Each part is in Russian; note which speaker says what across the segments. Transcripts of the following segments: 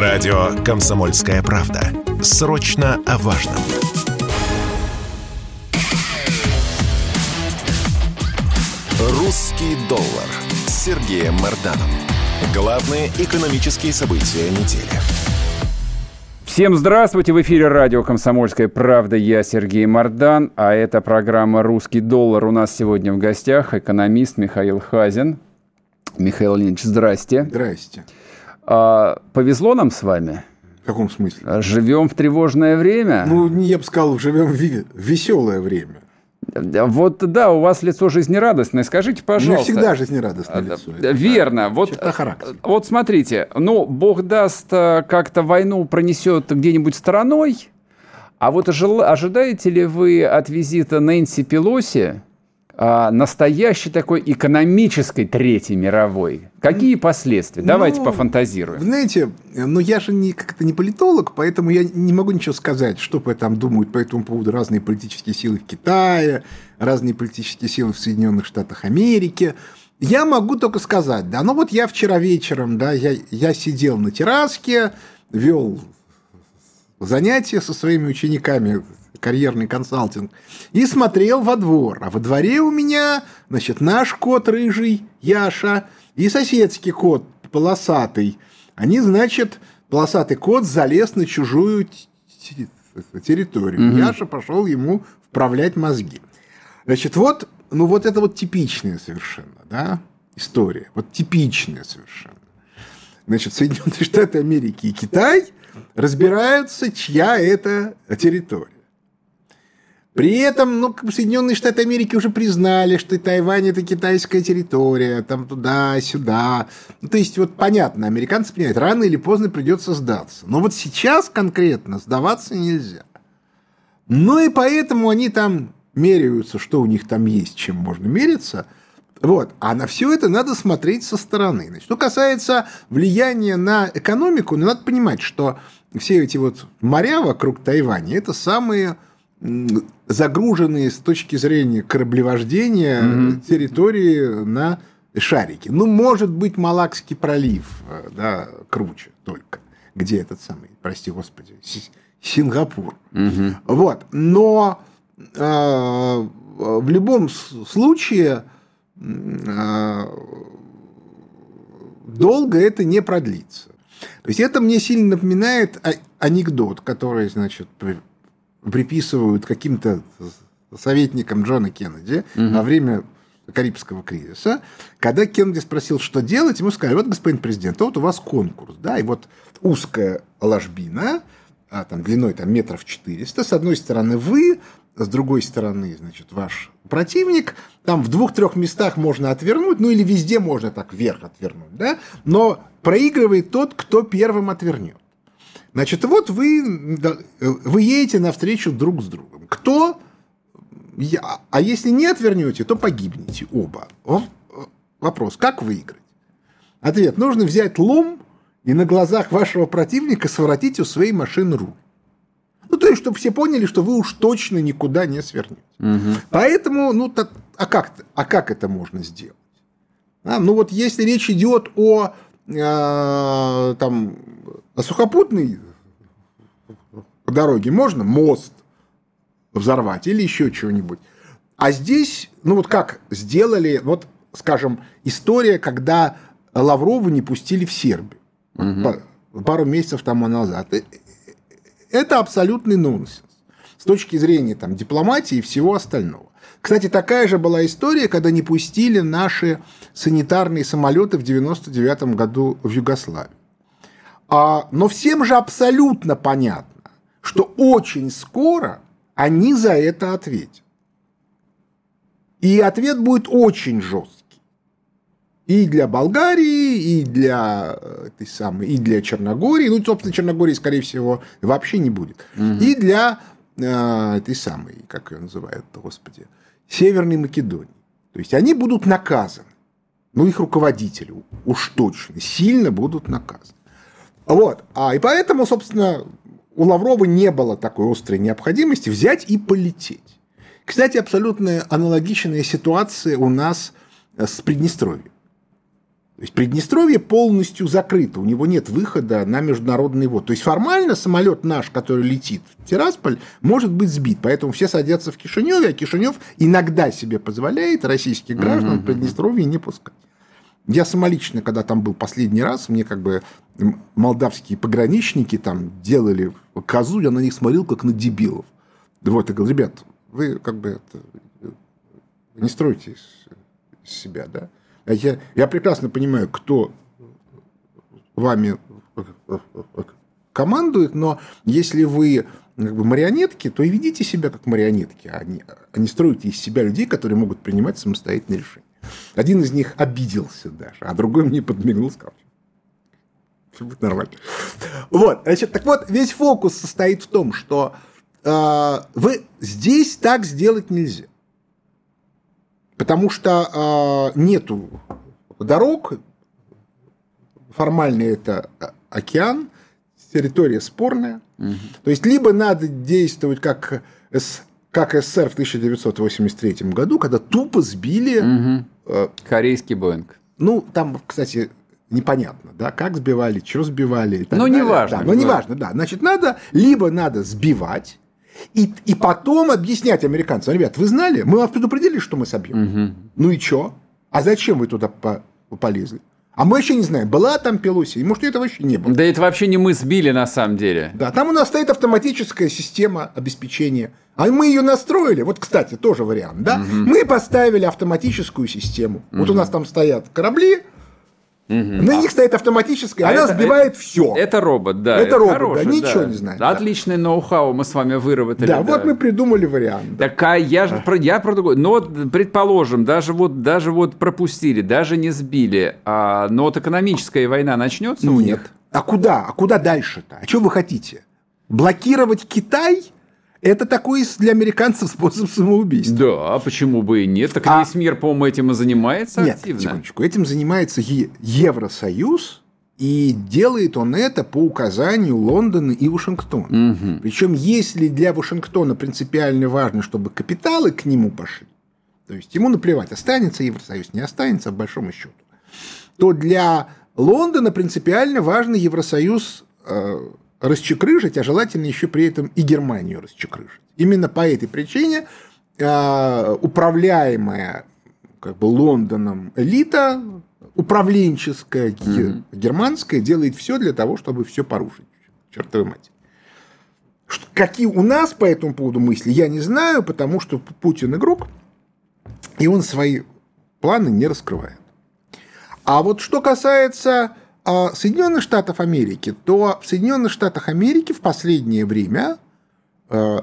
Speaker 1: Радио «Комсомольская правда». Срочно о важном. «Русский доллар» с Сергеем Марданом. Главные экономические события недели.
Speaker 2: Всем здравствуйте! В эфире радио «Комсомольская правда». Я Сергей Мордан, а это программа «Русский доллар». У нас сегодня в гостях экономист Михаил Хазин. Михаил Леонидович, здрасте.
Speaker 3: Здрасте.
Speaker 2: А, повезло нам с вами?
Speaker 3: В каком смысле?
Speaker 2: Живем в тревожное время?
Speaker 3: Ну, я бы сказал, живем в веселое время.
Speaker 2: Вот да, у вас лицо жизнерадостное. Скажите, пожалуйста.
Speaker 3: Не всегда жизнерадостное лицо.
Speaker 2: Верно. Вот, вот смотрите, ну, Бог даст, как-то войну пронесет где-нибудь стороной, а вот ожидаете ли вы от визита Нэнси Пелоси а, настоящей такой экономической Третьей мировой? Какие последствия? Давайте ну, пофантазируем.
Speaker 3: Знаете, ну я же не, как-то не политолог, поэтому я не могу ничего сказать, что там думают по этому поводу разные политические силы в Китае, разные политические силы в Соединенных Штатах Америки. Я могу только сказать, да, ну вот я вчера вечером, да, я, я сидел на терраске, вел занятия со своими учениками карьерный консалтинг, и смотрел во двор. А во дворе у меня, значит, наш кот рыжий, Яша, и соседский кот полосатый. Они, значит, полосатый кот залез на чужую территорию. Угу. Яша пошел ему вправлять мозги. Значит, вот, ну вот это вот типичная совершенно, да, история. Вот типичная совершенно. Значит, Соединенные Штаты Америки и Китай разбираются, чья это территория. При этом, ну, Соединенные Штаты Америки уже признали, что Тайвань это китайская территория, там туда-сюда. Ну, то есть, вот понятно, американцы понимают, рано или поздно придется сдаться. Но вот сейчас конкретно сдаваться нельзя. Ну и поэтому они там меряются, что у них там есть, чем можно мериться. Вот. А на все это надо смотреть со стороны. Значит, что касается влияния на экономику, ну, надо понимать, что все эти вот моря вокруг Тайваня – это самые загруженные с точки зрения кораблевождения угу. территории на шарике. Ну, может быть, Малакский пролив, э, да, круче только. Где этот самый, прости господи, Сингапур. Угу. Вот. Но э, в любом случае э, долго это не продлится. То есть это мне сильно напоминает анекдот, который, значит, приписывают каким-то советникам Джона Кеннеди угу. во время Карибского кризиса, когда Кеннеди спросил, что делать, ему сказали, вот, господин президент, вот у вас конкурс, да, и вот узкая ложбина, а, там, длиной там, метров 400, с одной стороны вы, с другой стороны, значит, ваш противник, там в двух-трех местах можно отвернуть, ну или везде можно так вверх отвернуть, да, но проигрывает тот, кто первым отвернет. Значит, вот вы, вы едете навстречу друг с другом. Кто? Я, а если не отвернете, то погибнете оба. Вопрос, как выиграть? Ответ, нужно взять лом и на глазах вашего противника своротить у своей машины руль. Ну, то есть, чтобы все поняли, что вы уж точно никуда не свернете. Угу. Поэтому, ну, так, а, как, а как это можно сделать? А, ну, вот если речь идет о, э, там, о сухопутной дороге можно мост взорвать или еще чего-нибудь. А здесь, ну вот как сделали, вот, скажем, история, когда Лаврова не пустили в Сербию угу. пару месяцев тому назад. Э, это абсолютный нонсенс с точки зрения там, дипломатии и всего остального. Кстати, такая же была история, когда не пустили наши санитарные самолеты в 99 году в Югославию. А, но всем же абсолютно понятно, что очень скоро они за это ответят. И ответ будет очень жесткий. И для Болгарии, и для этой самой, и для Черногории. Ну, собственно, Черногории, скорее всего, вообще не будет. Угу. И для э, этой самой, как ее называют, господи, Северной Македонии. То есть они будут наказаны. Ну, их руководители уж точно сильно будут наказаны. Вот. А, и поэтому, собственно, у Лаврова не было такой острой необходимости взять и полететь. Кстати, абсолютно аналогичная ситуация у нас э, с Приднестровьем. То есть Приднестровье полностью закрыто, у него нет выхода на международный вод. То есть формально самолет наш, который летит в Тирасполь, может быть сбит. Поэтому все садятся в Кишиневе, а Кишинев иногда себе позволяет российских граждан в Приднестровье не пускать. Я самолично, когда там был последний раз, мне как бы молдавские пограничники там делали козу, я на них смотрел как на дебилов. Вот, я говорю, ребят, вы как бы это, не стройте из себя, да? А я, я прекрасно понимаю, кто вами командует, но если вы как бы марионетки, то и ведите себя как марионетки, а не, а не строите из себя людей, которые могут принимать самостоятельные решения. Один из них обиделся даже, а другой мне подмигнул, сказал, все будет нормально. Вот, значит, так вот, весь фокус состоит в том, что э, вы здесь так сделать нельзя. Потому что э, нету дорог, формально это океан, территория спорная. Угу. То есть, либо надо действовать как, как СССР в 1983 году, когда тупо сбили...
Speaker 2: Угу. Э, Корейский Боинг.
Speaker 3: Ну, там, кстати, непонятно, да, как сбивали, что сбивали.
Speaker 2: Ну, неважно.
Speaker 3: Да, но неважно, да. Значит, надо, либо надо сбивать, и, и потом объяснять американцам, ребят, вы знали, мы вас предупредили, что мы собьем. Угу. Ну и что? А зачем вы туда по полезли? А мы вообще не знаем, была там Пелоси, может, это вообще не было.
Speaker 2: Да это вообще не мы сбили на самом деле.
Speaker 3: Да, там у нас стоит автоматическая система обеспечения. А мы ее настроили. Вот, кстати, тоже вариант, да? Угу. Мы поставили автоматическую систему. Угу. Вот у нас там стоят корабли, Угу. На них стоит автоматическая, а она это, сбивает это, все.
Speaker 2: Это робот, да.
Speaker 3: Это, это робот, хороший, да, ничего да. не знает.
Speaker 2: Отличный да. ноу-хау мы с вами выработали.
Speaker 3: Да, да. вот мы придумали вариант.
Speaker 2: Так а я же про, я про другое. Но вот, предположим, даже вот, даже вот пропустили, даже не сбили, а, но вот экономическая война начнется Нет. у них?
Speaker 3: А куда? А куда дальше-то? А что вы хотите? Блокировать Китай? Это такой для американцев способ самоубийства.
Speaker 2: Да, а почему бы и нет? Так а... весь мир, по-моему, этим и занимается
Speaker 3: нет, активно. секундочку. Этим занимается Евросоюз, и делает он это по указанию Лондона и Вашингтона. Угу. Причем, если для Вашингтона принципиально важно, чтобы капиталы к нему пошли, то есть ему наплевать, останется Евросоюз, не останется, по большому счету, то для Лондона принципиально важно Евросоюз э, расчекрыжить, а желательно еще при этом и Германию расчекрыжить. Именно по этой причине э, управляемая как бы Лондоном элита, управленческая mm-hmm. германская, делает все для того, чтобы все порушить. Чертовы мать. Что, какие у нас по этому поводу мысли, я не знаю, потому что Путин игрок, и он свои планы не раскрывает. А вот что касается Соединенных Штатов Америки, то в Соединенных Штатах Америки в последнее время э,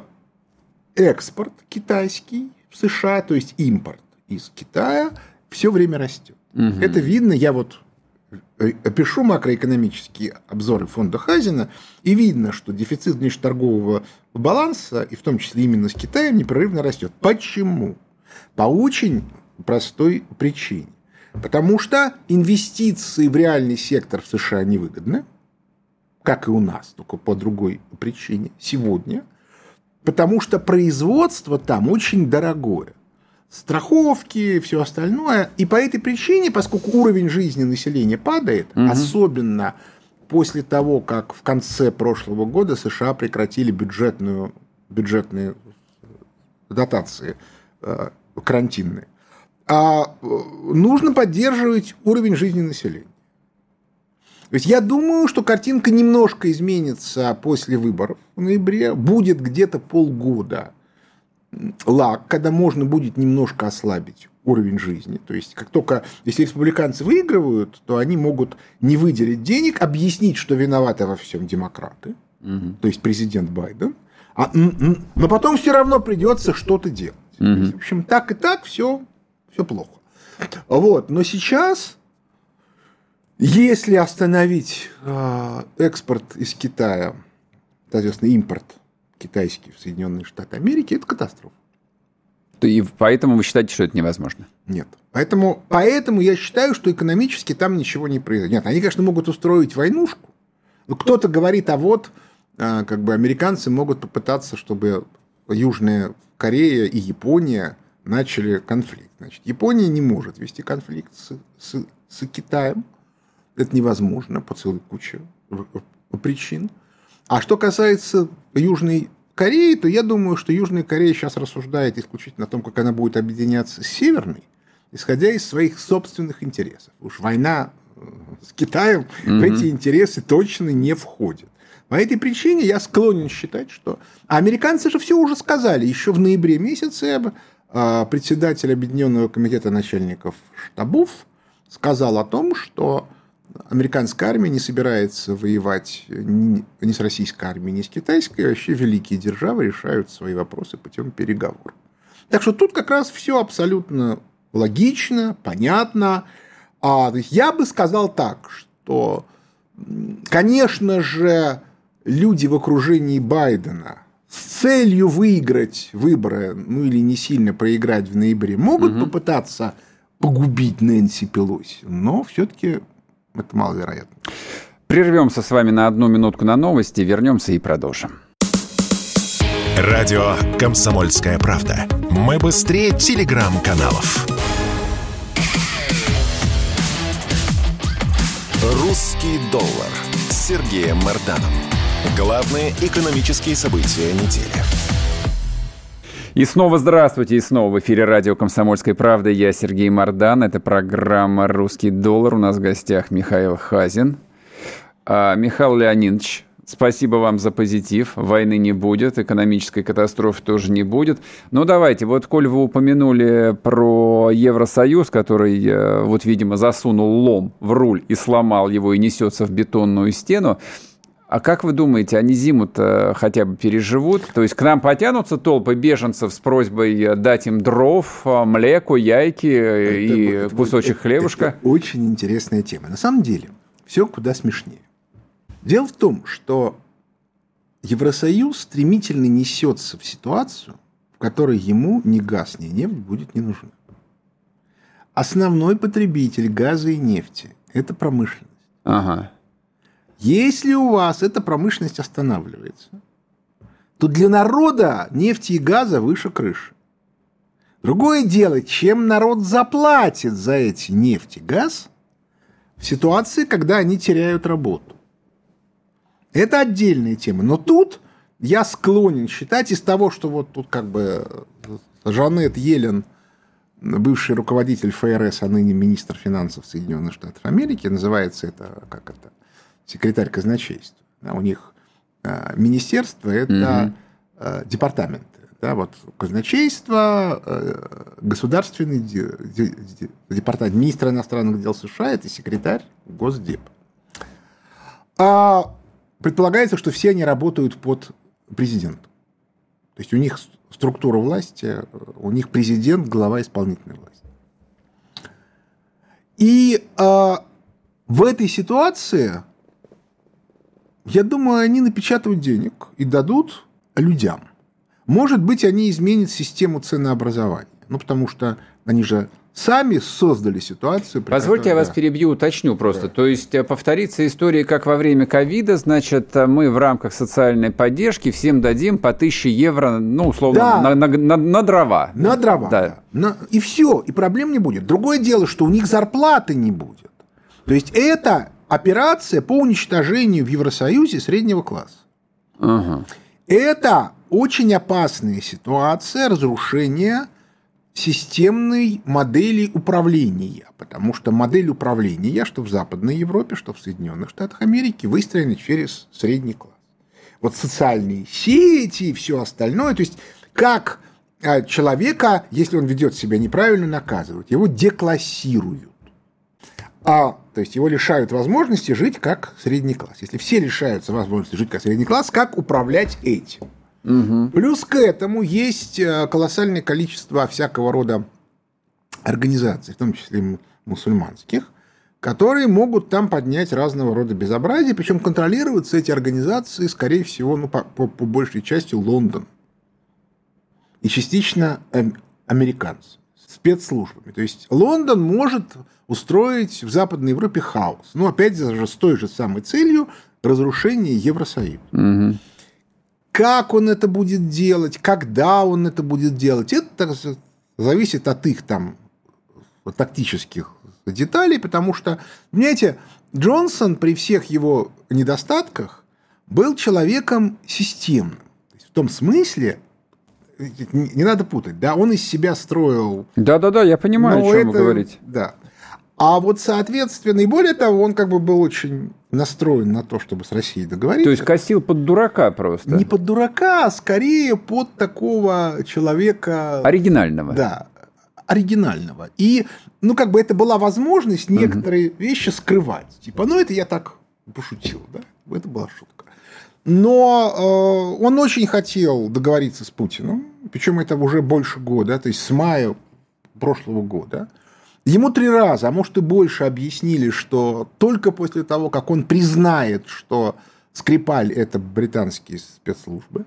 Speaker 3: экспорт китайский в США, то есть импорт из Китая, все время растет. Угу. Это видно, я вот э, пишу макроэкономические обзоры фонда Хазина, и видно, что дефицит внешнеторгового баланса, и в том числе именно с Китаем, непрерывно растет. Почему? По очень простой причине. Потому что инвестиции в реальный сектор в США невыгодны, как и у нас, только по другой причине сегодня, потому что производство там очень дорогое. Страховки, все остальное. И по этой причине, поскольку уровень жизни населения падает, угу. особенно после того, как в конце прошлого года США прекратили бюджетную, бюджетные дотации э, карантинные, а э, нужно поддерживать уровень жизни населения. То есть я думаю, что картинка немножко изменится после выборов в ноябре. Будет где-то полгода лак, когда можно будет немножко ослабить уровень жизни. То есть, как только, если республиканцы выигрывают, то они могут не выделить денег, объяснить, что виноваты во всем демократы, угу. то есть президент Байден, а, но потом все равно придется что-то делать. Угу. Есть, в общем, так и так все все плохо. Вот. Но сейчас, если остановить э, экспорт из Китая, соответственно, импорт китайский в Соединенные Штаты Америки, это катастрофа.
Speaker 2: И поэтому вы считаете, что это невозможно?
Speaker 3: Нет. Поэтому, поэтому я считаю, что экономически там ничего не произойдет. Нет, они, конечно, могут устроить войнушку. Но кто-то говорит, а вот э, как бы американцы могут попытаться, чтобы Южная Корея и Япония начали конфликт. Значит, Япония не может вести конфликт с, с, с Китаем. Это невозможно по целой куче причин. А что касается Южной Кореи, то я думаю, что Южная Корея сейчас рассуждает исключительно о том, как она будет объединяться с Северной, исходя из своих собственных интересов. Уж война э, с Китаем mm-hmm. в эти интересы точно не входит. По этой причине я склонен считать, что... А американцы же все уже сказали. Еще в ноябре месяце председатель Объединенного комитета начальников штабов сказал о том, что американская армия не собирается воевать ни, с российской армией, ни с китайской. И вообще великие державы решают свои вопросы путем переговоров. Так что тут как раз все абсолютно логично, понятно. А, я бы сказал так, что, конечно же, люди в окружении Байдена с целью выиграть выборы, ну или не сильно проиграть в ноябре, могут угу. попытаться погубить Нэнси Пелоси, но все-таки это маловероятно.
Speaker 2: Прервемся с вами на одну минутку на новости, вернемся и продолжим.
Speaker 1: Радио «Комсомольская правда». Мы быстрее телеграм-каналов. «Русский доллар» с Сергеем Марданом. Главные экономические события недели.
Speaker 2: И снова здравствуйте, и снова в эфире радио «Комсомольская правда». Я Сергей Мордан, это программа «Русский доллар». У нас в гостях Михаил Хазин. А, Михаил Леонидович, Спасибо вам за позитив. Войны не будет, экономической катастрофы тоже не будет. Но давайте, вот коль вы упомянули про Евросоюз, который, э, вот, видимо, засунул лом в руль и сломал его и несется в бетонную стену, а как вы думаете, они зиму-то хотя бы переживут? То есть к нам потянутся толпы беженцев с просьбой дать им дров, млеку, яйки это, и это, кусочек это, хлебушка?
Speaker 3: Это очень интересная тема. На самом деле, все куда смешнее. Дело в том, что Евросоюз стремительно несется в ситуацию, в которой ему ни газ, ни нефть будет не нужны. Основной потребитель газа и нефти – это промышленность.
Speaker 2: Ага.
Speaker 3: Если у вас эта промышленность останавливается, то для народа нефти и газа выше крыши. Другое дело, чем народ заплатит за эти нефть и газ в ситуации, когда они теряют работу. Это отдельная тема. Но тут я склонен считать из того, что вот тут как бы Жанет Елен, бывший руководитель ФРС, а ныне министр финансов Соединенных Штатов Америки, называется это, как это, секретарь казначейства. Да, у них э, министерство – это угу. департаменты. Да, вот казначейство, э, государственный департамент, министр иностранных дел США – это секретарь Госдепа. А предполагается, что все они работают под президентом. То есть у них структура власти, у них президент, глава исполнительной власти. И а, в этой ситуации я думаю, они напечатают денег и дадут людям. Может быть, они изменят систему ценообразования. Ну, потому что они же сами создали ситуацию.
Speaker 2: Позвольте которой, я вас перебью, уточню просто. Да. То есть э, повторится история, как во время ковида, значит, э, мы в рамках социальной поддержки всем дадим по 1000 евро, ну, условно, да. на, на, на, на дрова.
Speaker 3: На дрова, да. да. На, и все, и проблем не будет. Другое дело, что у них зарплаты не будет. То есть это операция по уничтожению в Евросоюзе среднего класса.
Speaker 2: Ага.
Speaker 3: Это очень опасная ситуация разрушения системной модели управления, потому что модель управления, что в Западной Европе, что в Соединенных Штатах Америки, выстроена через средний класс. Вот социальные сети и все остальное, то есть как а, человека, если он ведет себя неправильно, наказывают, его деклассируют. А то есть его лишают возможности жить как средний класс. Если все лишаются возможности жить как средний класс, как управлять этим?
Speaker 2: Угу.
Speaker 3: Плюс к этому есть э, колоссальное количество всякого рода организаций, в том числе мусульманских, которые могут там поднять разного рода безобразие, причем контролируются эти организации, скорее всего, ну, по, по, по большей части Лондон и частично эм, американцы спецслужбами. То есть Лондон может устроить в Западной Европе хаос. Ну, опять же, с той же самой целью разрушения Евросоюза.
Speaker 2: Угу.
Speaker 3: Как он это будет делать, когда он это будет делать, это зависит от их там тактических деталей, потому что, понимаете, Джонсон при всех его недостатках был человеком системным. В том смысле, не надо путать, да, он из себя строил...
Speaker 2: Да-да-да, я понимаю, о чем это, вы говорите.
Speaker 3: Да. А вот, соответственно, и более того, он как бы был очень настроен на то, чтобы с Россией договориться.
Speaker 2: То есть косил под дурака просто?
Speaker 3: Не под дурака, а скорее под такого человека...
Speaker 2: Оригинального.
Speaker 3: Да, оригинального. И, ну, как бы это была возможность некоторые угу. вещи скрывать. Типа, ну, это я так пошутил, да? Это была шутка. Но э, он очень хотел договориться с Путиным, причем это уже больше года, то есть с мая прошлого года. Ему три раза, а может и больше объяснили, что только после того, как он признает, что Скрипаль – это британские спецслужбы,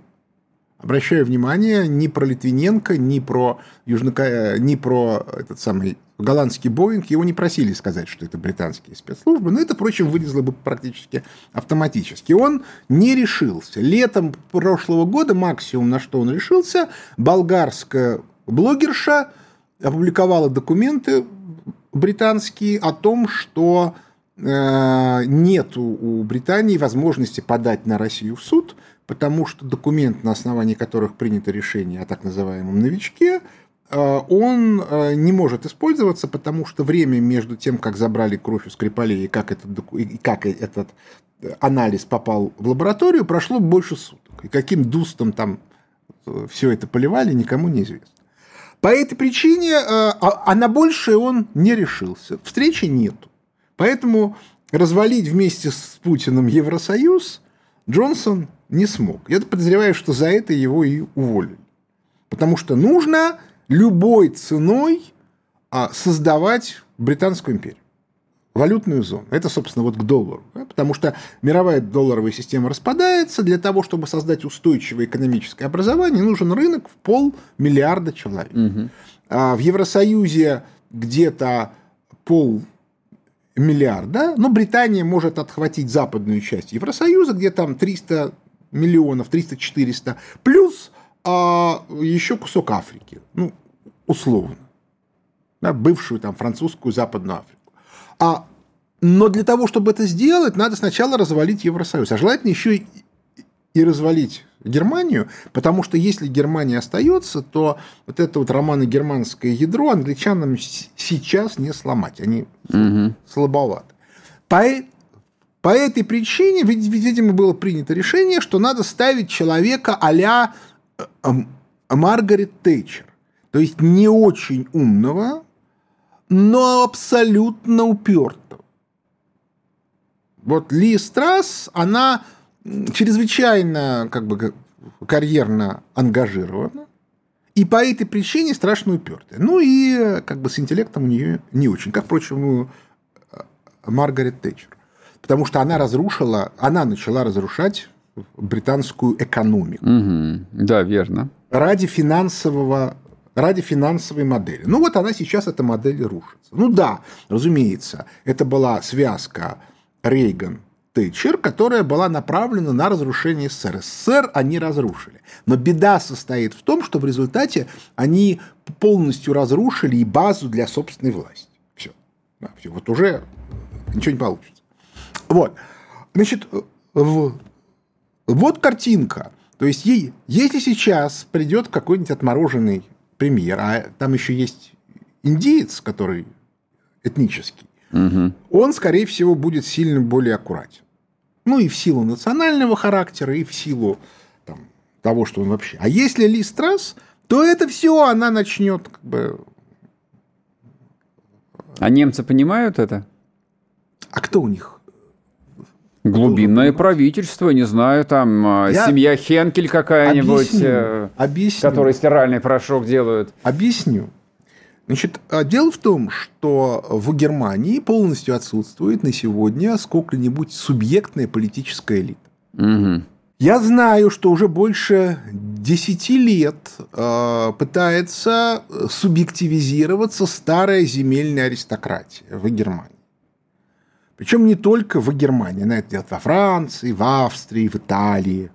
Speaker 3: Обращаю внимание, ни про Литвиненко, ни про, Южно... ни про этот самый голландский Боинг его не просили сказать, что это британские спецслужбы, но это, впрочем, вылезло бы практически автоматически. Он не решился. Летом прошлого года максимум, на что он решился, болгарская блогерша опубликовала документы британские о том, что э, нет у Британии возможности подать на Россию в суд, потому что документ, на основании которых принято решение о так называемом новичке, э, он э, не может использоваться, потому что время между тем, как забрали кровь у Скрипалей и как этот, и как этот анализ попал в лабораторию, прошло больше суток. И каким дустом там все это поливали, никому не известно. По этой причине, а, а на большее он не решился. Встречи нету. Поэтому развалить вместе с Путиным Евросоюз Джонсон не смог. Я подозреваю, что за это его и уволили. Потому что нужно любой ценой а, создавать Британскую империю валютную зону. Это, собственно, вот к доллару. Да? Потому что мировая долларовая система распадается. Для того, чтобы создать устойчивое экономическое образование, нужен рынок в полмиллиарда человек. Угу. А в Евросоюзе где-то пол миллиарда, но Британия может отхватить западную часть Евросоюза, где там 300 миллионов, 300-400, плюс а, еще кусок Африки, ну, условно, да, бывшую там французскую Западную Африку. А, но для того, чтобы это сделать, надо сначала развалить Евросоюз, а желательно еще и, и развалить Германию, потому что если Германия остается, то вот это вот романо-германское ядро англичанам сейчас не сломать, они угу. слабоваты. По, по этой причине, видимо, было принято решение, что надо ставить человека а-ля э, Маргарет Тэтчер. То есть не очень умного, но абсолютно упертого. Вот Ли Страс, она чрезвычайно как бы карьерно ангажирована, и по этой причине страшно упертая. Ну и как бы с интеллектом у нее не очень, как, впрочем, у э, Маргарет Тэтчер. Потому что она разрушила, она начала разрушать британскую экономику.
Speaker 2: Угу. Да, верно.
Speaker 3: Ради финансового ради финансовой модели. Ну вот она сейчас, эта модель рушится. Ну да, разумеется, это была связка Рейган Тэтчер, которая была направлена на разрушение СССР. СССР они разрушили. Но беда состоит в том, что в результате они полностью разрушили и базу для собственной власти. Все. Да, все. Вот уже ничего не получится. Вот. Значит, в... вот картинка. То есть, если сейчас придет какой-нибудь отмороженный премьер, а там еще есть индиец, который этнический, угу. он, скорее всего, будет сильно более аккуратен. Ну, и в силу национального характера, и в силу там, того, что он вообще. А если Ли Страс, то это все она начнет как бы...
Speaker 2: А немцы понимают это?
Speaker 3: А кто у них?
Speaker 2: Глубинное правительство, не знаю, там а, Я семья Хенкель какая-нибудь, объясню, э, объясню. которые стиральный порошок делают.
Speaker 3: Объясню. Значит, а дело в том, что в Германии полностью отсутствует на сегодня сколько-нибудь субъектная политическая элита. Угу. Я знаю, что уже больше 10 лет э, пытается субъективизироваться старая земельная аристократия в Германии. Причем не только в Германии, она это делает во Франции, в Австрии, в Италии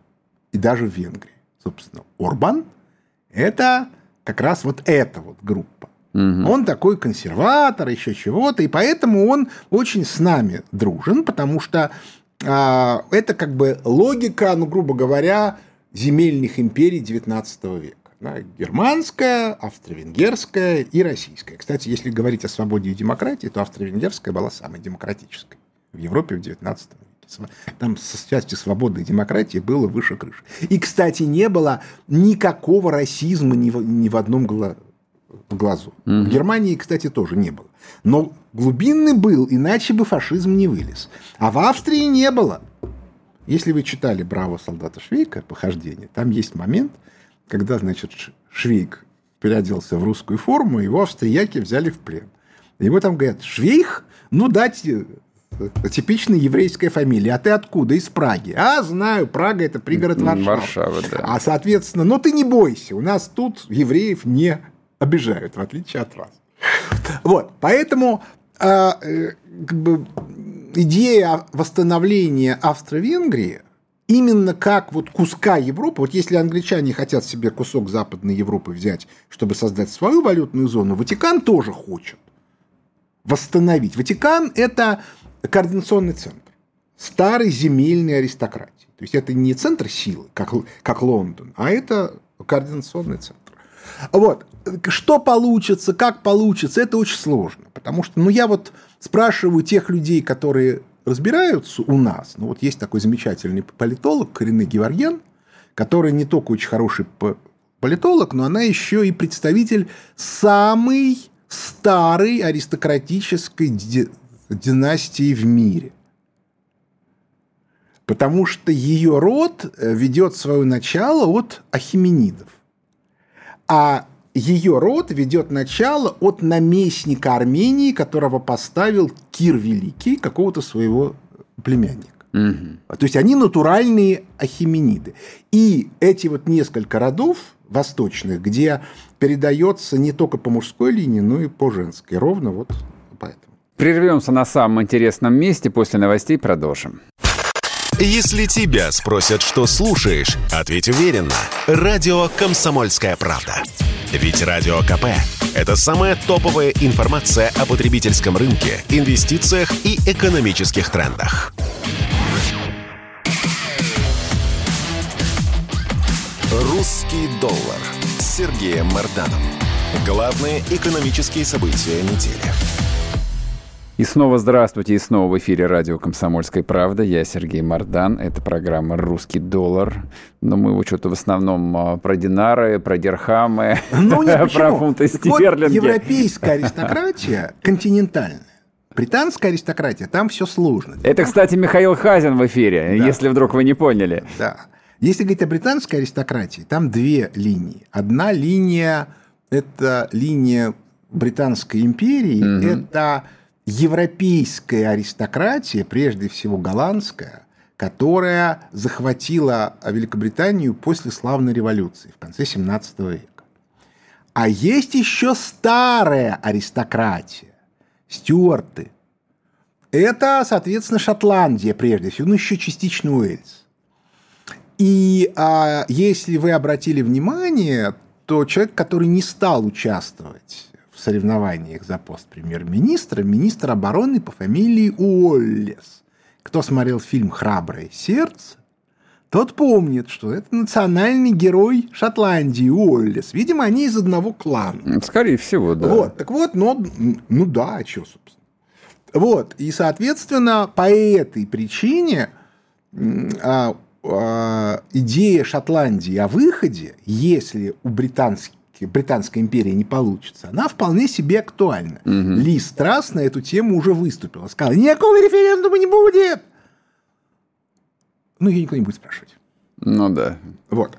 Speaker 3: и даже в Венгрии. Собственно, Орбан – это как раз вот эта вот группа. Угу. Он такой консерватор, еще чего-то, и поэтому он очень с нами дружен, потому что а, это как бы логика, ну, грубо говоря, земельных империй XIX века. Да, германская, австро-венгерская и российская. Кстати, если говорить о свободе и демократии, то австро-венгерская была самой демократической в Европе в XIX веке. Там со частью свободы и демократии было выше крыши. И, кстати, не было никакого расизма ни в, ни в одном глазу. Угу. В Германии, кстати, тоже не было. Но глубинный был, иначе бы фашизм не вылез. А в Австрии не было. Если вы читали «Браво, солдата Швейка», «Похождение», там есть момент, когда, значит, Швейк переоделся в русскую форму, его австрияки взяли в плен. Ему там говорят, Швейх? Ну, дать э, типичная еврейская фамилия. А ты откуда? Из Праги. А, знаю, Прага – это пригород Варшавы. Варшава, да. А, соответственно, ну, ты не бойся, у нас тут евреев не обижают, в отличие от вас. Вот, поэтому а, э, как бы, идея восстановления Австро-Венгрии именно как вот куска Европы, вот если англичане хотят себе кусок Западной Европы взять, чтобы создать свою валютную зону, Ватикан тоже хочет восстановить. Ватикан – это координационный центр старой земельной аристократии. То есть это не центр силы, как, как Лондон, а это координационный центр. Вот. Что получится, как получится, это очень сложно. Потому что, ну, я вот спрашиваю тех людей, которые разбираются у нас. Ну, вот есть такой замечательный политолог Коренный Геворген, который не только очень хороший политолог, но она еще и представитель самой старой аристократической династии в мире. Потому что ее род э, ведет свое начало от ахименидов. А ее род ведет начало от наместника Армении, которого поставил Кир Великий, какого-то своего племянника. Угу. То есть они натуральные ахимениды. И эти вот несколько родов восточных, где передается не только по мужской линии, но и по женской. Ровно вот поэтому.
Speaker 2: Прервемся на самом интересном месте. После новостей продолжим.
Speaker 1: Если тебя спросят, что слушаешь, ответь уверенно. Радио «Комсомольская правда». Ведь Радио КП – это самая топовая информация о потребительском рынке, инвестициях и экономических трендах. «Русский доллар» с Сергеем Марданом. Главные экономические события недели.
Speaker 2: И снова здравствуйте, и снова в эфире радио «Комсомольская правда». Я Сергей Мордан, это программа «Русский доллар». Но мы его что-то в основном а, про динары, про дирхамы, ну, нет, про фунты стерлинги.
Speaker 3: Вот европейская аристократия континентальная. Британская аристократия, там все сложно.
Speaker 2: Это, кстати, Михаил Хазин в эфире, да. если вдруг вы не поняли.
Speaker 3: Да. Если говорить о британской аристократии, там две линии. Одна линия – это линия Британской империи, угу. это европейская аристократия, прежде всего голландская, которая захватила Великобританию после славной революции в конце 17 века. А есть еще старая аристократия, стюарты. Это, соответственно, Шотландия прежде всего, ну еще частично Уэльс. И а, если вы обратили внимание, то человек, который не стал участвовать соревнованиях за пост премьер-министра министр обороны по фамилии Уоллес. Кто смотрел фильм «Храброе сердце», тот помнит, что это национальный герой Шотландии Уоллес. Видимо, они из одного клана.
Speaker 2: Скорее всего, да.
Speaker 3: Вот, так вот, но, ну да, а что, собственно. Вот, и, соответственно, по этой причине а, а, идея Шотландии о выходе, если у британских Британской империи не получится, она вполне себе актуальна. Угу. Ли Страс на эту тему уже выступила. Сказала, никакого референдума не будет. Ну, ее никто не будет спрашивать.
Speaker 2: Ну да.
Speaker 3: Вот.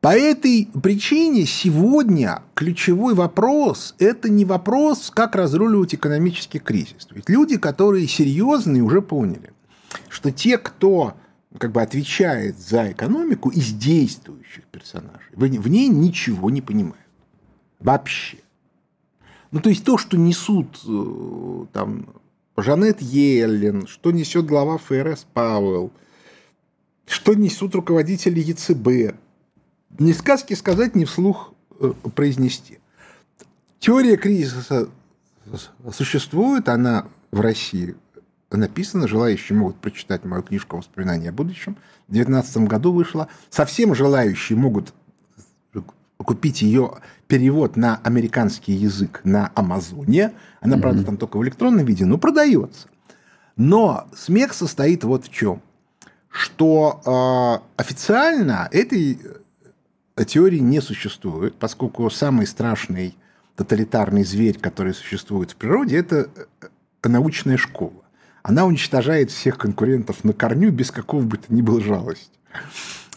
Speaker 3: По этой причине сегодня ключевой вопрос – это не вопрос, как разруливать экономический кризис. Ведь люди, которые серьезные, уже поняли, что те, кто как бы отвечает за экономику из действующих персонажей, в ней ничего не понимают. Вообще. Ну, то есть то, что несут э, там Жанет Йеллен, что несет глава ФРС Пауэлл, что несут руководители ЕЦБ. Ни сказки сказать, ни вслух э, произнести. Теория кризиса существует, она в России написана, желающие могут прочитать мою книжку «Воспоминания о будущем». В 2019 году вышла. Совсем желающие могут купить ее перевод на американский язык на Амазоне. Она, mm-hmm. правда, там только в электронном виде, но продается. Но смех состоит вот в чем. Что э, официально этой э, теории не существует, поскольку самый страшный тоталитарный зверь, который существует в природе, это э, научная школа. Она уничтожает всех конкурентов на корню без какого бы то ни было жалости.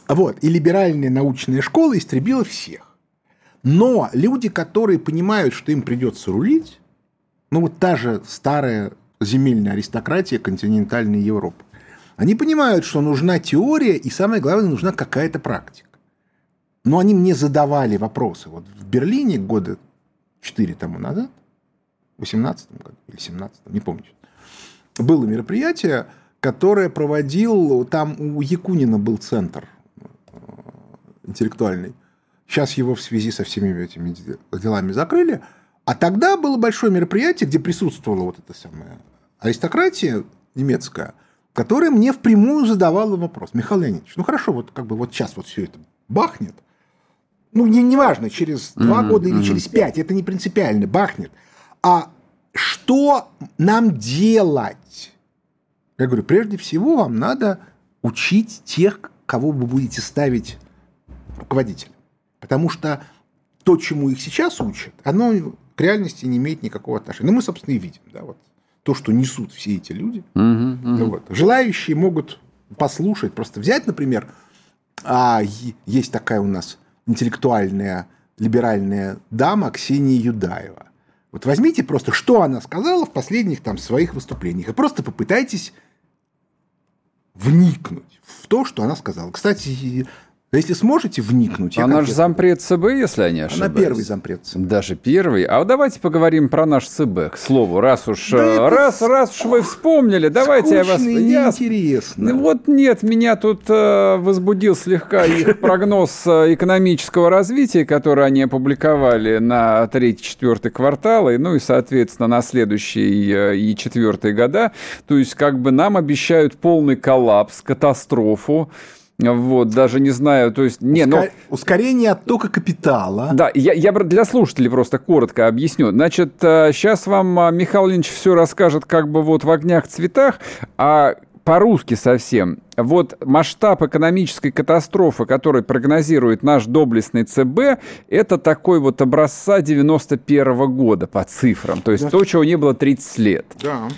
Speaker 3: Вот. И либеральная научная школа истребила всех. Но люди, которые понимают, что им придется рулить, ну вот та же старая земельная аристократия континентальной Европы, они понимают, что нужна теория и, самое главное, нужна какая-то практика. Но они мне задавали вопросы. Вот в Берлине года 4 тому назад, в 18 году или 17 не помню, было мероприятие, которое проводил, там у Якунина был центр э, интеллектуальный, Сейчас его в связи со всеми этими делами закрыли. А тогда было большое мероприятие, где присутствовала вот эта самая аристократия немецкая, которая мне впрямую задавала вопрос. Михаил Леонидович, ну хорошо, вот как бы вот сейчас вот все это бахнет. Ну, не, не важно, через два mm-hmm, года или mm-hmm. через пять, это не принципиально, бахнет. А что нам делать? Я говорю, прежде всего вам надо учить тех, кого вы будете ставить руководителем. Потому что то, чему их сейчас учат, оно к реальности не имеет никакого отношения. Ну, мы, собственно, и видим, да, вот то, что несут все эти люди. Угу, угу. Вот. Желающие могут послушать, просто взять, например, а, есть такая у нас интеллектуальная либеральная дама Ксения Юдаева. Вот возьмите просто, что она сказала в последних там своих выступлениях, и просто попытайтесь вникнуть в то, что она сказала. Кстати, если сможете вникнуть...
Speaker 2: Она же зампред ЦБ, если я не ошибаюсь.
Speaker 3: Она первый зампред ЦБ.
Speaker 2: Даже первый. А давайте поговорим про наш ЦБ, к слову, раз уж, да раз, раз уж вы вспомнили, давайте я вас...
Speaker 3: Я... интересно.
Speaker 2: Ну, вот нет, меня тут э, возбудил слегка их прогноз э, экономического развития, который они опубликовали на третий-четвертый квартал, и, ну и, соответственно, на следующий э, и четвертый года. То есть, как бы нам обещают полный коллапс, катастрофу, вот, даже не знаю, то есть... Не,
Speaker 3: Ускор... но... Ускорение оттока капитала.
Speaker 2: Да, я, я для слушателей просто коротко объясню. Значит, сейчас э, вам э, Михаил Ильич все расскажет как бы вот в огнях цветах, а по-русски совсем. Вот масштаб экономической катастрофы, который прогнозирует наш доблестный ЦБ, это такой вот образца 91 -го года по цифрам. То есть да. то, чего не было 30 лет.
Speaker 3: Да.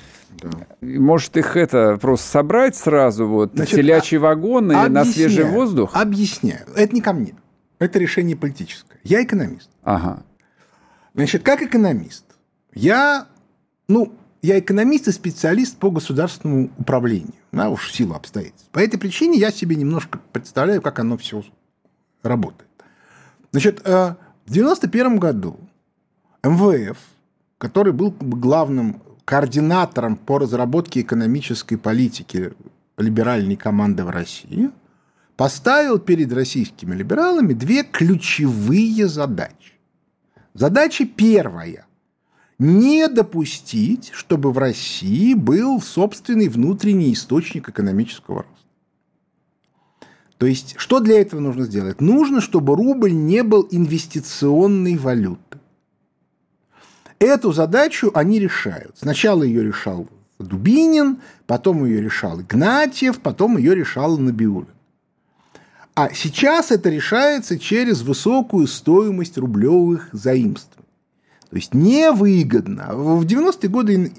Speaker 2: Да. Может, их это просто собрать сразу, вот, Значит, телячьи а вагоны объясняю, на свежий воздух?
Speaker 3: Объясняю. Это не ко мне. Это решение политическое. Я экономист.
Speaker 2: Ага.
Speaker 3: Значит, как экономист, я, ну, я экономист и специалист по государственному управлению. Да, уж в силу обстоятельств. По этой причине я себе немножко представляю, как оно все работает. Значит, э, в 91 году МВФ, который был главным координатором по разработке экономической политики либеральной команды в России, поставил перед российскими либералами две ключевые задачи. Задача первая – не допустить, чтобы в России был собственный внутренний источник экономического роста. То есть, что для этого нужно сделать? Нужно, чтобы рубль не был инвестиционной валютой. Эту задачу они решают. Сначала ее решал Дубинин, потом ее решал Игнатьев, потом ее решал Набиулин. А сейчас это решается через высокую стоимость рублевых заимствований. То есть невыгодно. В 90-е годы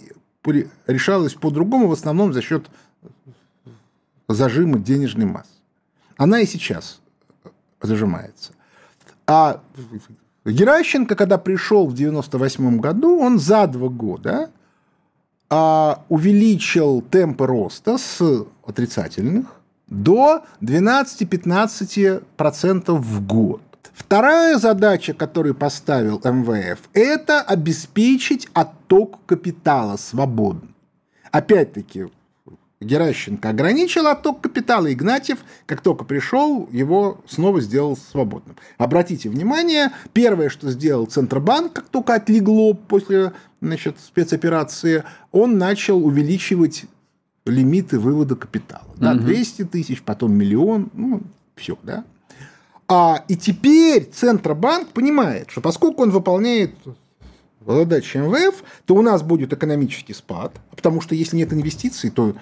Speaker 3: решалось по-другому, в основном за счет зажима денежной массы. Она и сейчас зажимается. А Геращенко, когда пришел в 98 году, он за два года а, увеличил темпы роста с отрицательных до 12-15% в год. Вторая задача, которую поставил МВФ, это обеспечить отток капитала свободно. Опять-таки, Геращенко ограничил отток капитала, Игнатьев, как только пришел, его снова сделал свободным. Обратите внимание, первое, что сделал Центробанк, как только отлегло после значит, спецоперации, он начал увеличивать лимиты вывода капитала. Да, 200 тысяч, потом миллион, ну, все, да. А, и теперь Центробанк понимает, что поскольку он выполняет задачи МВФ, то у нас будет экономический спад, потому что если нет инвестиций, то,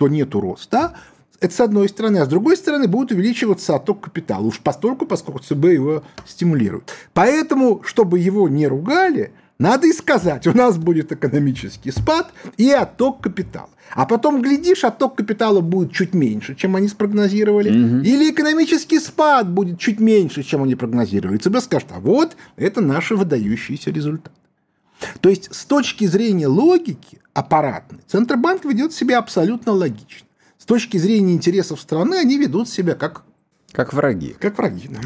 Speaker 3: то нету роста. Это с одной стороны. А с другой стороны будет увеличиваться отток капитала. Уж постольку, поскольку ЦБ его стимулирует. Поэтому, чтобы его не ругали, надо и сказать, у нас будет экономический спад и отток капитала. А потом, глядишь, отток капитала будет чуть меньше, чем они спрогнозировали. Угу. Или экономический спад будет чуть меньше, чем они прогнозировали. ЦБ скажет, а вот это наши выдающиеся результаты. То есть, с точки зрения логики аппаратной, Центробанк ведет себя абсолютно логично. С точки зрения интересов страны, они ведут себя как...
Speaker 2: Как враги.
Speaker 3: Как враги, да.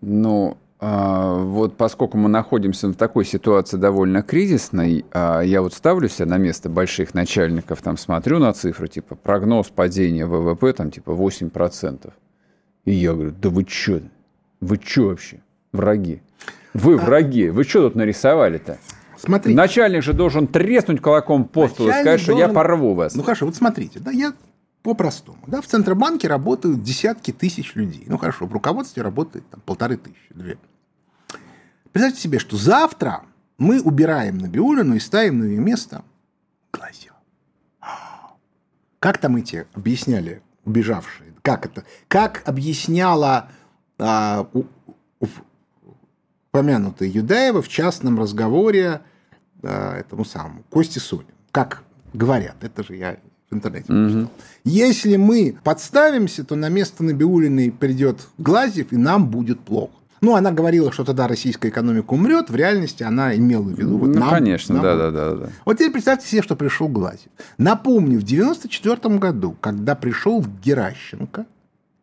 Speaker 2: Ну, а, вот поскольку мы находимся в такой ситуации довольно кризисной, а, я вот ставлю себя на место больших начальников, там смотрю на цифры, типа прогноз падения ВВП, там типа 8%. И я говорю, да вы чё? Вы чё вообще? Враги. Вы враги. Вы что тут нарисовали-то?
Speaker 3: Смотрите.
Speaker 2: Начальник же должен треснуть кулаком по столу и сказать, что я порву вас.
Speaker 3: Ну хорошо, вот смотрите, да, я по-простому. Да, в Центробанке работают десятки тысяч людей. Ну хорошо, в руководстве работает там, полторы тысячи, две. Представьте себе, что завтра мы убираем Набиулину и ставим на ее место Глазьева. Как там эти объясняли убежавшие? Как это? Как объясняла а, у, у, помянутая Юдаева в частном разговоре а, этому самому Косте Сонину? Как говорят, это же я в интернете угу. Если мы подставимся, то на место Набиулиной придет Глазьев, и нам будет плохо. Ну, она говорила, что тогда российская экономика умрет. В реальности она имела в виду...
Speaker 2: Вот ну, нам, конечно, нам да, да, да, да.
Speaker 3: Вот теперь представьте себе, что пришел Глазьев. Напомню, в 94 году, когда пришел Геращенко,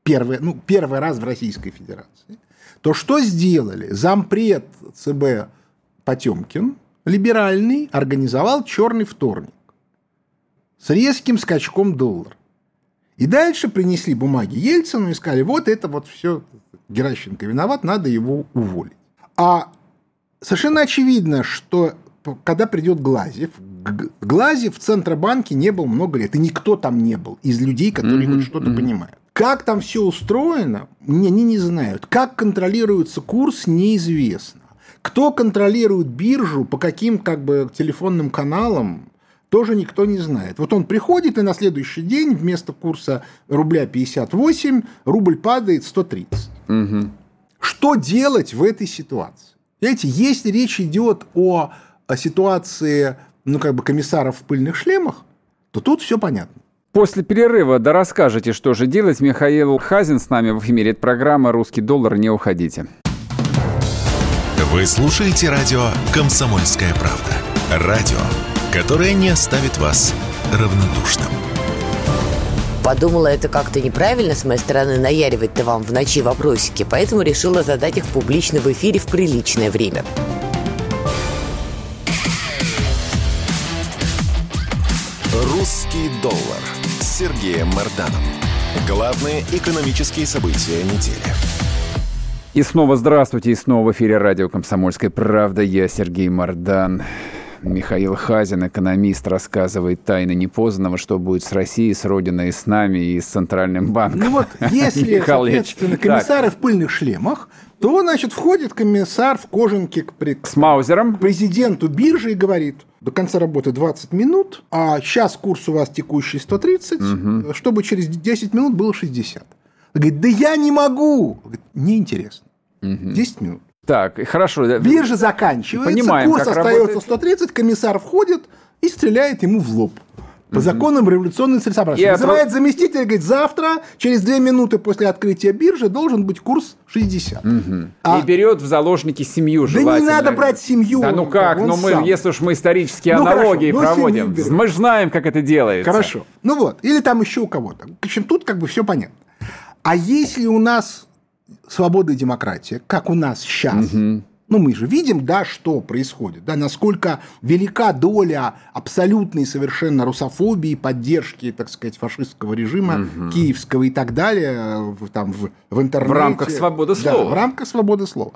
Speaker 3: первый, ну, первый раз в Российской Федерации, то что сделали? Зампред ЦБ Потемкин, либеральный, организовал черный вторник с резким скачком доллара. И дальше принесли бумаги Ельцину и сказали, вот это вот все, Геращенко виноват, надо его уволить. А совершенно очевидно, что когда придет Глазев, Глазев в Центробанке не был много лет, и никто там не был из людей, которые mm-hmm, хоть что-то mm-hmm. понимают. Как там все устроено, они не знают. Как контролируется курс, неизвестно. Кто контролирует биржу, по каким как бы телефонным каналам, тоже никто не знает. Вот он приходит, и на следующий день вместо курса рубля 58 рубль падает 130. Угу. Что делать в этой ситуации? Понимаете, если речь идет о, о ситуации ну, как бы комиссаров в пыльных шлемах, то тут все понятно.
Speaker 2: После перерыва да расскажете, что же делать. Михаил Хазин с нами в эфире. Это программа «Русский доллар». Не уходите.
Speaker 1: Вы слушаете радио «Комсомольская правда». Радио, которое не оставит вас равнодушным.
Speaker 4: Подумала, это как-то неправильно с моей стороны наяривать-то вам в ночи вопросики, поэтому решила задать их публично в эфире в приличное время.
Speaker 1: «Русский доллар» Сергеем Марданом. Главные экономические события недели.
Speaker 2: И снова здравствуйте, и снова в эфире радио «Комсомольская правда». Я Сергей Мардан. Михаил Хазин, экономист, рассказывает тайны непознанного, что будет с Россией, с Родиной, с нами и с Центральным банком.
Speaker 3: Ну вот, если, соответственно, комиссары в пыльных шлемах, то, значит, входит комиссар в кожанке к,
Speaker 2: с Маузером.
Speaker 3: президенту биржи и говорит, до конца работы 20 минут, а сейчас курс у вас текущий 130, угу. чтобы через 10 минут было 60. Говорит, да я не могу. Говорит, неинтересно. Угу. 10 минут.
Speaker 2: Так, хорошо.
Speaker 3: Биржа заканчивается,
Speaker 2: Понимаем,
Speaker 3: курс остается работает. 130, комиссар входит и стреляет ему в лоб. По законам революционной целесообразности. Вызывает заместитель, говорит, завтра, через две минуты после открытия биржи, должен быть курс 60. Угу.
Speaker 2: А... И берет в заложники семью желательно.
Speaker 3: Да не надо брать семью.
Speaker 2: Да ну как, ну мы, сам. если уж мы исторические ну, аналогии хорошо, проводим, мы же знаем, как это делается.
Speaker 3: Хорошо. Ну вот, или там еще у кого-то. В общем, тут как бы все понятно. А если у нас свобода и демократия, как у нас сейчас, угу. Ну, мы же видим, да, что происходит, да, насколько велика доля абсолютной совершенно русофобии, поддержки, так сказать, фашистского режима, угу. киевского и так далее, в, там, в, в интернете.
Speaker 2: В рамках свободы слова.
Speaker 3: Да, в рамках свободы слова.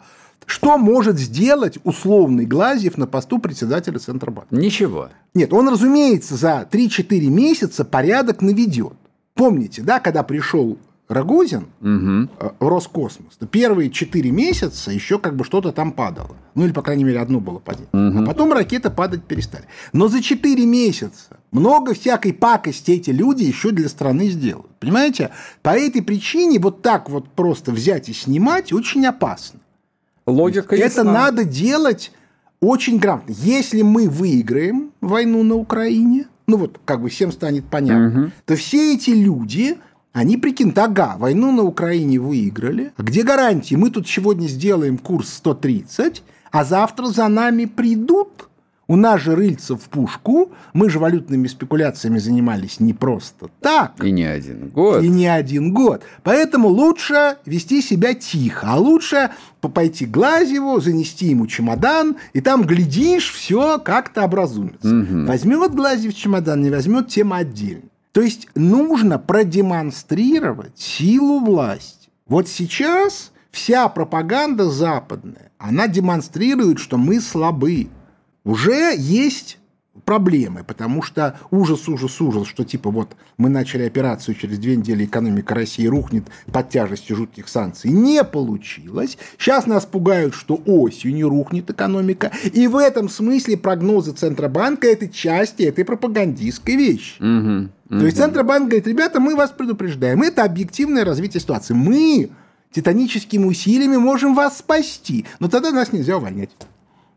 Speaker 3: Что может сделать условный Глазьев на посту председателя Центробанка?
Speaker 2: Ничего.
Speaker 3: Нет, он, разумеется, за 3-4 месяца порядок наведет. Помните, да, когда пришел Рогозин угу. в Роскосмос, то первые 4 месяца еще как бы что-то там падало. Ну, или, по крайней мере, одно было падение. Угу. А потом ракеты падать перестали. Но за 4 месяца много всякой пакости эти люди еще для страны сделают. Понимаете? По этой причине вот так вот просто взять и снимать очень опасно.
Speaker 2: Логика
Speaker 3: Это надо делать очень грамотно. Если мы выиграем войну на Украине, ну вот как бы всем станет понятно, угу. то все эти люди они прикинут, ага, войну на Украине выиграли. Где гарантии? Мы тут сегодня сделаем курс 130, а завтра за нами придут. У нас же рыльца в пушку. Мы же валютными спекуляциями занимались не просто так.
Speaker 2: И не один год.
Speaker 3: И не один год. Поэтому лучше вести себя тихо. А лучше пойти к Глазеву, занести ему чемодан, и там, глядишь, все как-то образуется. Угу. Возьмет Глазев чемодан, не возьмет, тема отдельно. То есть нужно продемонстрировать силу власти. Вот сейчас вся пропаганда западная, она демонстрирует, что мы слабы. Уже есть проблемы, потому что ужас, ужас, ужас, что типа вот мы начали операцию, через две недели экономика России рухнет под тяжестью жутких санкций. Не получилось. Сейчас нас пугают, что осенью рухнет экономика. И в этом смысле прогнозы Центробанка – это части этой пропагандистской вещи. Угу, угу. То есть Центробанк говорит, ребята, мы вас предупреждаем. Это объективное развитие ситуации. Мы титаническими усилиями можем вас спасти. Но тогда нас нельзя увольнять.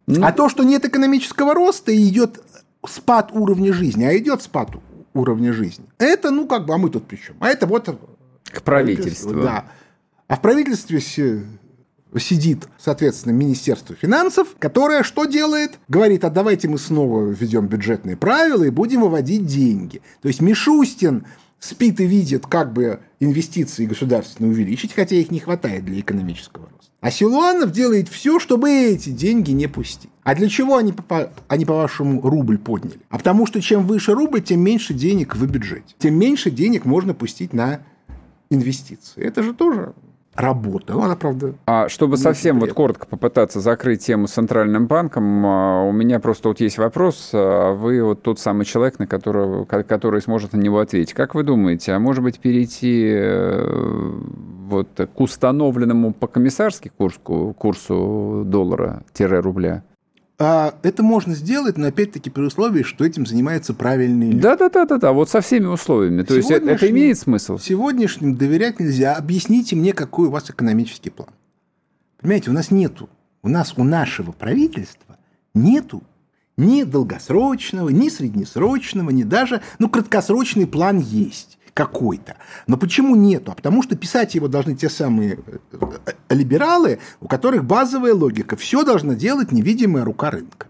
Speaker 3: Ну, а то, что нет экономического роста и идет спад уровня жизни, а идет спад уровня жизни. Это, ну, как бы, а мы тут при чем? А это вот...
Speaker 2: К правительству.
Speaker 3: Да. А в правительстве сидит, соответственно, Министерство финансов, которое что делает? Говорит, а давайте мы снова введем бюджетные правила и будем выводить деньги. То есть Мишустин спит и видит, как бы инвестиции государственные увеличить, хотя их не хватает для экономического роста. А Силуанов делает все, чтобы эти деньги не пустить. А для чего они, они, по-вашему, рубль подняли? А потому что чем выше рубль, тем меньше денег в бюджете. Тем меньше денег можно пустить на инвестиции. Это же тоже работа. Ну, она, правда...
Speaker 2: А чтобы совсем вот коротко попытаться закрыть тему с Центральным банком, а, у меня просто вот есть вопрос. А вы вот тот самый человек, на которого, который сможет на него ответить. Как вы думаете, а может быть перейти э, вот к установленному по комиссарски курсу, курсу доллара-рубля?
Speaker 3: А это можно сделать, но опять-таки при условии, что этим занимаются правильные люди.
Speaker 2: Да, да, да, да, да. Вот со всеми условиями. То есть это имеет смысл?
Speaker 3: Сегодняшним доверять нельзя. Объясните мне, какой у вас экономический план. Понимаете, у нас нету, у нас у нашего правительства нету ни долгосрочного, ни среднесрочного, ни даже, ну, краткосрочный план есть какой-то. Но почему нету? А потому что писать его должны те самые э, э, либералы, у которых базовая логика. Все должна делать невидимая рука рынка.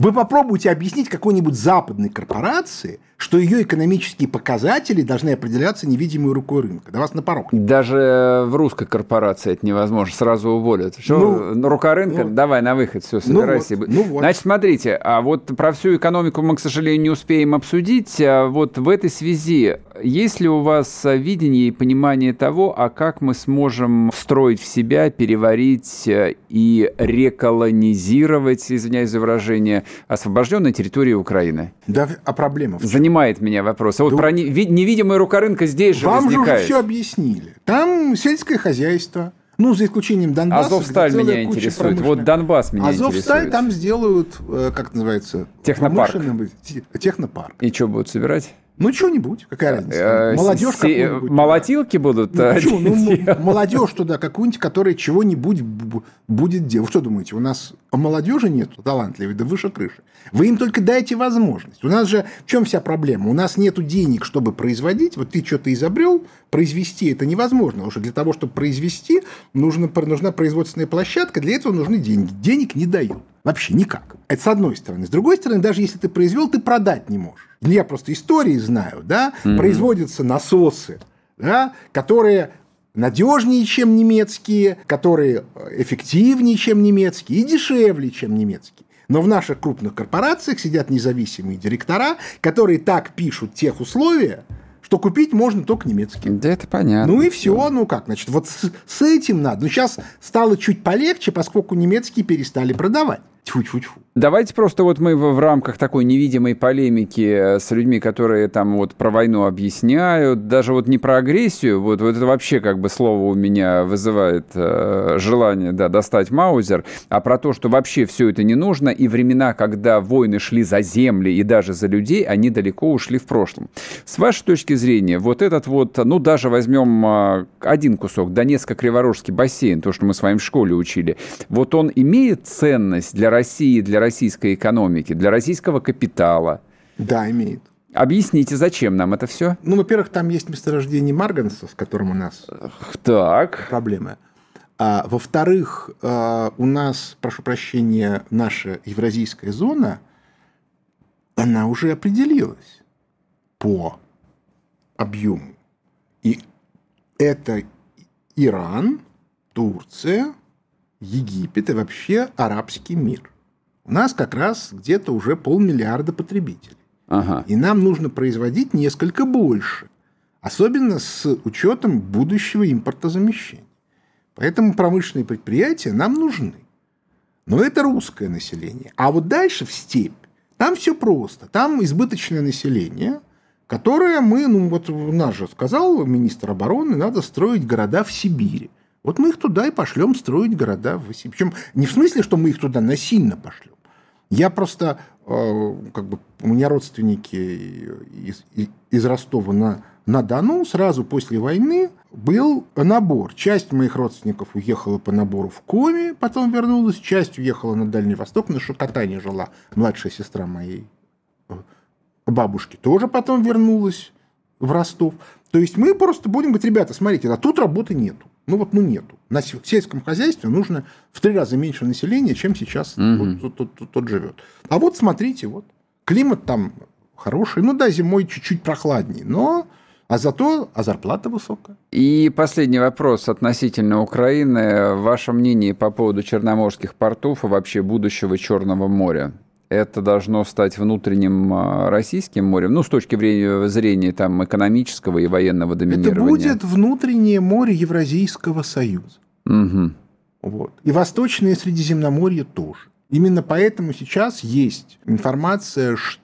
Speaker 3: Вы попробуйте объяснить какой-нибудь западной корпорации, что ее экономические показатели должны определяться невидимой рукой рынка. До вас на порог.
Speaker 2: Даже в русской корпорации это невозможно. Сразу уволят. Что, ну, рука рынка? Ну, давай на выход, все, ну собирайся. Ну вот, ну вот. Значит, смотрите, а вот про всю экономику мы, к сожалению, не успеем обсудить. А вот в этой связи есть ли у вас видение и понимание того, а как мы сможем встроить в себя, переварить э, и реколонизировать, извиняюсь за выражение, освобожденной территории Украины?
Speaker 3: Да, а проблема в
Speaker 2: чем? занимает меня вопрос. А вот да, про невидимая рука рынка здесь же
Speaker 3: Вам
Speaker 2: возникает.
Speaker 3: Вам же все объяснили. Там сельское хозяйство, ну, за исключением Донбасса.
Speaker 2: Азовсталь меня интересует. Вот Донбасс меня
Speaker 3: Азовсталь интересует. там сделают, э, как называется?
Speaker 2: Технопарк.
Speaker 3: Технопарк.
Speaker 2: И что будут собирать?
Speaker 3: Ну, что-нибудь, какая разница. Э, молодежь
Speaker 2: какую-нибудь. Молотилки будут
Speaker 3: ну, почему? ну, Молодежь туда какую-нибудь, которая чего-нибудь будет делать. Что думаете, у нас молодежи нет талантливой, да выше крыши. Вы им только дайте возможность. У нас же в чем вся проблема? У нас нет денег, чтобы производить. Вот ты что-то изобрел, произвести это невозможно. Потому что для того, чтобы произвести, нужно, нужна производственная площадка, для этого нужны деньги. Денег не дают. Вообще никак. Это с одной стороны. С другой стороны, даже если ты произвел, ты продать не можешь я просто истории знаю, да, mm-hmm. производятся насосы, да, которые надежнее, чем немецкие, которые эффективнее, чем немецкие и дешевле, чем немецкие. Но в наших крупных корпорациях сидят независимые директора, которые так пишут тех условия, что купить можно только немецкий.
Speaker 2: Да это понятно.
Speaker 3: Ну и все, ну как, значит, вот с, с этим надо. Но сейчас стало чуть полегче, поскольку немецкие перестали продавать. Тьфу-тьфу-тьфу.
Speaker 2: Давайте просто вот мы в, рамках такой невидимой полемики э, с людьми, которые там вот про войну объясняют, даже вот не про агрессию, вот, вот это вообще как бы слово у меня вызывает э, желание да, достать Маузер, а про то, что вообще все это не нужно, и времена, когда войны шли за земли и даже за людей, они далеко ушли в прошлом. С вашей точки зрения, вот этот вот, ну даже возьмем э, один кусок, Донецко-Криворожский бассейн, то, что мы с вами в школе учили, вот он имеет ценность для России, для российской экономики, для российского капитала?
Speaker 3: Да, имеет.
Speaker 2: Объясните, зачем нам это все?
Speaker 3: Ну, во-первых, там есть месторождение Марганца, с которым у нас
Speaker 2: так.
Speaker 3: проблемы. А, во-вторых, а, у нас, прошу прощения, наша евразийская зона, она уже определилась по объему. И это Иран, Турция, Египет и вообще арабский мир. У нас как раз где-то уже полмиллиарда потребителей.
Speaker 2: Ага.
Speaker 3: И нам нужно производить несколько больше. Особенно с учетом будущего импортозамещения. Поэтому промышленные предприятия нам нужны. Но это русское население. А вот дальше в степь, там все просто. Там избыточное население, которое мы, ну вот у нас же сказал министр обороны, надо строить города в Сибири. Вот мы их туда и пошлем строить города в России. Причем не в смысле, что мы их туда насильно пошлем. Я просто, э, как бы, у меня родственники из, из Ростова на, на Дону сразу после войны был набор. Часть моих родственников уехала по набору в Коми, потом вернулась, часть уехала на Дальний Восток, на Шокотане жила младшая сестра моей э, бабушки, тоже потом вернулась в Ростов. То есть мы просто будем говорить, ребята, смотрите, а тут работы нету. Ну вот, ну нету. На сельском хозяйстве нужно в три раза меньше населения, чем сейчас угу. тот, тот, тот, тот живет. А вот смотрите, вот климат там хороший. Ну да, зимой чуть-чуть прохладнее, но а зато а зарплата высокая.
Speaker 2: И последний вопрос относительно Украины. Ваше мнение по поводу черноморских портов и вообще будущего Черного моря? Это должно стать внутренним а, российским морем, ну, с точки зрения там, экономического и военного доминирования?
Speaker 3: Это будет внутреннее море Евразийского союза.
Speaker 2: Угу.
Speaker 3: Вот. И Восточное Средиземноморье тоже. Именно поэтому сейчас есть информация, что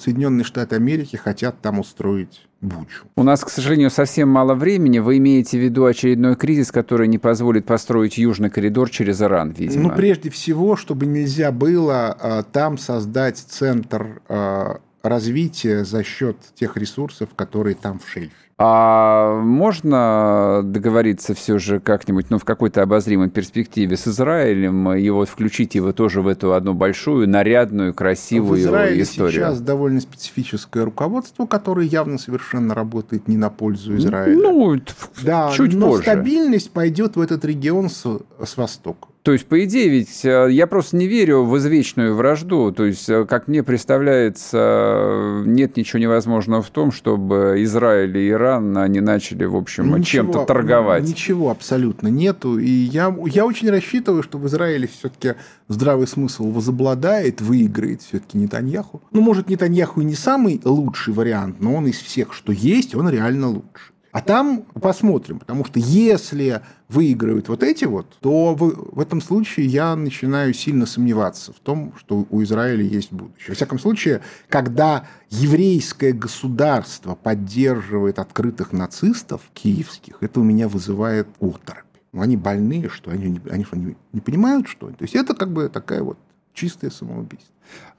Speaker 3: Соединенные Штаты Америки хотят там устроить Бучу.
Speaker 2: У нас, к сожалению, совсем мало времени. Вы имеете в виду очередной кризис, который не позволит построить южный коридор через Иран, видимо?
Speaker 3: Ну, прежде всего, чтобы нельзя было а, там создать центр а, развития за счет тех ресурсов, которые там в шельфе.
Speaker 2: А можно договориться все же как-нибудь, ну, в какой-то обозримой перспективе с Израилем и вот включить его тоже в эту одну большую, нарядную, красивую
Speaker 3: в Израиле
Speaker 2: историю?
Speaker 3: сейчас довольно специфическое руководство, которое явно совершенно работает не на пользу Израиля.
Speaker 2: Ну, да, чуть
Speaker 3: но
Speaker 2: позже.
Speaker 3: стабильность пойдет в этот регион с, с востока.
Speaker 2: То есть, по идее, ведь э, я просто не верю в извечную вражду. То есть, э, как мне представляется, нет ничего невозможного в том, чтобы Израиль и Иран, они начали, в общем, чем-то торговать.
Speaker 3: Ничего абсолютно нету. И я, я очень рассчитываю, что в Израиле все-таки здравый смысл возобладает, выиграет все-таки Нетаньяху. Ну, может, Нетаньяху и не самый лучший вариант, но он из всех, что есть, он реально лучший. А там посмотрим, потому что если выигрывают вот эти вот, то в, в этом случае я начинаю сильно сомневаться в том, что у Израиля есть будущее. Во всяком случае, когда еврейское государство поддерживает открытых нацистов киевских, это у меня вызывает оторопь. Ну, они больные, что они, они, они не понимают, что То есть это как бы такая вот чистое самоубийство.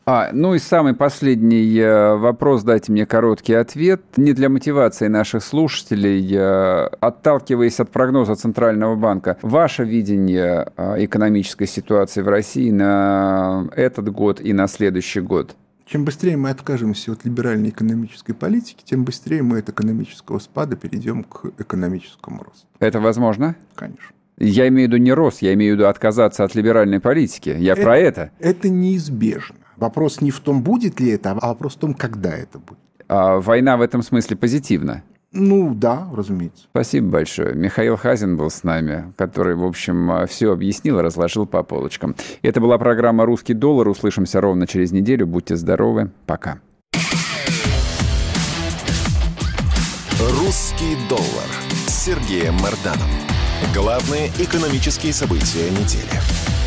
Speaker 2: А, ну и самый последний э, вопрос, дайте мне короткий ответ. Не для мотивации наших слушателей, э, отталкиваясь от прогноза Центрального банка, ваше видение э, экономической ситуации в России на этот год и на следующий год?
Speaker 3: Чем быстрее мы откажемся от либеральной экономической политики, тем быстрее мы от экономического спада перейдем к экономическому росту.
Speaker 2: Это возможно?
Speaker 3: Конечно.
Speaker 2: Я имею в виду не рост, я имею в виду отказаться от либеральной политики. Я
Speaker 3: это,
Speaker 2: про это.
Speaker 3: Это неизбежно. Вопрос не в том, будет ли это, а вопрос в том, когда это будет.
Speaker 2: А война в этом смысле позитивна?
Speaker 3: Ну, да, разумеется.
Speaker 2: Спасибо большое. Михаил Хазин был с нами, который, в общем, все объяснил и разложил по полочкам. Это была программа «Русский доллар». Услышимся ровно через неделю. Будьте здоровы. Пока.
Speaker 1: «Русский доллар» с Сергеем Марданом. Главные экономические события недели.